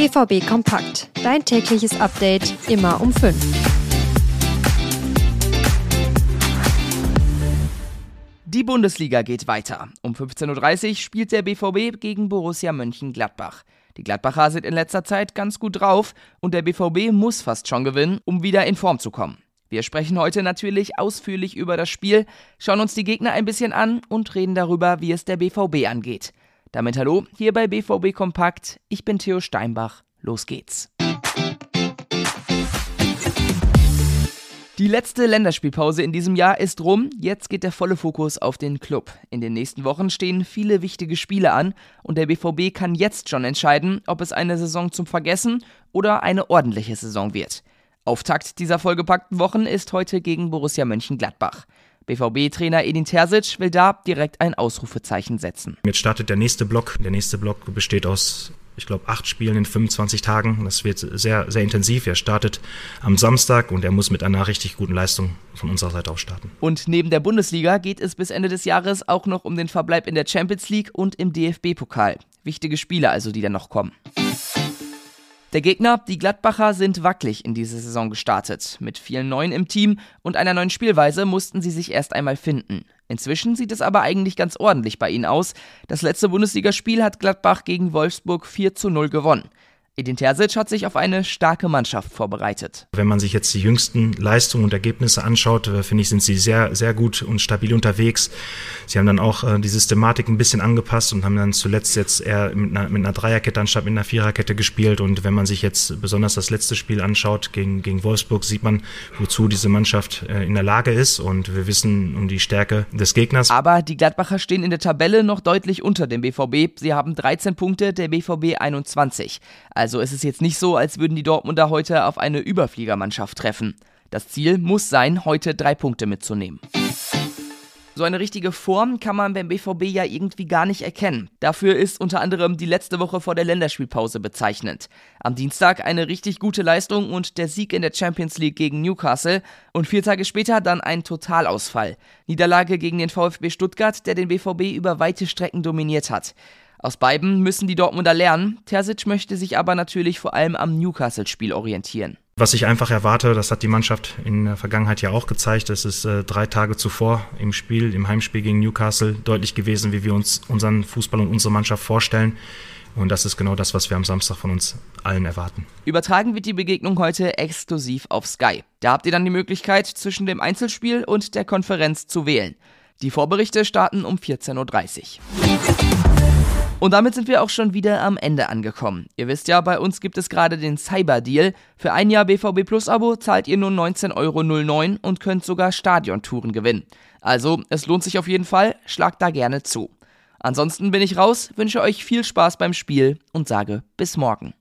BVB Kompakt. Dein tägliches Update immer um 5. Die Bundesliga geht weiter. Um 15.30 Uhr spielt der BVB gegen Borussia Mönchengladbach. Die Gladbacher sind in letzter Zeit ganz gut drauf und der BVB muss fast schon gewinnen, um wieder in Form zu kommen. Wir sprechen heute natürlich ausführlich über das Spiel, schauen uns die Gegner ein bisschen an und reden darüber, wie es der BVB angeht. Damit hallo, hier bei BVB Kompakt. Ich bin Theo Steinbach. Los geht's. Die letzte Länderspielpause in diesem Jahr ist rum. Jetzt geht der volle Fokus auf den Club. In den nächsten Wochen stehen viele wichtige Spiele an und der BVB kann jetzt schon entscheiden, ob es eine Saison zum Vergessen oder eine ordentliche Saison wird. Auftakt dieser vollgepackten Wochen ist heute gegen Borussia Mönchengladbach. BVB-Trainer Edin Terzic will da direkt ein Ausrufezeichen setzen. Jetzt startet der nächste Block. Der nächste Block besteht aus ich glaube, acht Spielen in 25 Tagen. Das wird sehr, sehr intensiv. Er startet am Samstag und er muss mit einer richtig guten Leistung von unserer Seite aus starten. Und neben der Bundesliga geht es bis Ende des Jahres auch noch um den Verbleib in der Champions League und im DFB-Pokal. Wichtige Spiele also, die dann noch kommen. Der Gegner, die Gladbacher, sind wackelig in diese Saison gestartet. Mit vielen Neuen im Team und einer neuen Spielweise mussten sie sich erst einmal finden. Inzwischen sieht es aber eigentlich ganz ordentlich bei ihnen aus. Das letzte Bundesligaspiel hat Gladbach gegen Wolfsburg 4 zu 0 gewonnen. Edin Terzic hat sich auf eine starke Mannschaft vorbereitet. Wenn man sich jetzt die jüngsten Leistungen und Ergebnisse anschaut, äh, finde ich, sind sie sehr, sehr gut und stabil unterwegs. Sie haben dann auch äh, die Systematik ein bisschen angepasst und haben dann zuletzt jetzt eher mit einer, mit einer Dreierkette anstatt mit einer Viererkette gespielt. Und wenn man sich jetzt besonders das letzte Spiel anschaut gegen, gegen Wolfsburg, sieht man, wozu diese Mannschaft äh, in der Lage ist. Und wir wissen um die Stärke des Gegners. Aber die Gladbacher stehen in der Tabelle noch deutlich unter dem BVB. Sie haben 13 Punkte, der BVB 21. Also es ist jetzt nicht so, als würden die Dortmunder heute auf eine Überfliegermannschaft treffen. Das Ziel muss sein, heute drei Punkte mitzunehmen. So eine richtige Form kann man beim BVB ja irgendwie gar nicht erkennen. Dafür ist unter anderem die letzte Woche vor der Länderspielpause bezeichnend. Am Dienstag eine richtig gute Leistung und der Sieg in der Champions League gegen Newcastle und vier Tage später dann ein Totalausfall. Niederlage gegen den VfB Stuttgart, der den BVB über weite Strecken dominiert hat. Aus beiden müssen die Dortmunder lernen. Terzic möchte sich aber natürlich vor allem am Newcastle-Spiel orientieren. Was ich einfach erwarte, das hat die Mannschaft in der Vergangenheit ja auch gezeigt. Es ist äh, drei Tage zuvor im Spiel, im Heimspiel gegen Newcastle deutlich gewesen, wie wir uns unseren Fußball und unsere Mannschaft vorstellen. Und das ist genau das, was wir am Samstag von uns allen erwarten. Übertragen wird die Begegnung heute exklusiv auf Sky. Da habt ihr dann die Möglichkeit, zwischen dem Einzelspiel und der Konferenz zu wählen. Die Vorberichte starten um 14.30 Uhr. Und damit sind wir auch schon wieder am Ende angekommen. Ihr wisst ja, bei uns gibt es gerade den Cyber-Deal. Für ein Jahr BVB Plus Abo zahlt ihr nur 19,09 Euro und könnt sogar Stadiontouren gewinnen. Also, es lohnt sich auf jeden Fall, schlagt da gerne zu. Ansonsten bin ich raus, wünsche euch viel Spaß beim Spiel und sage bis morgen.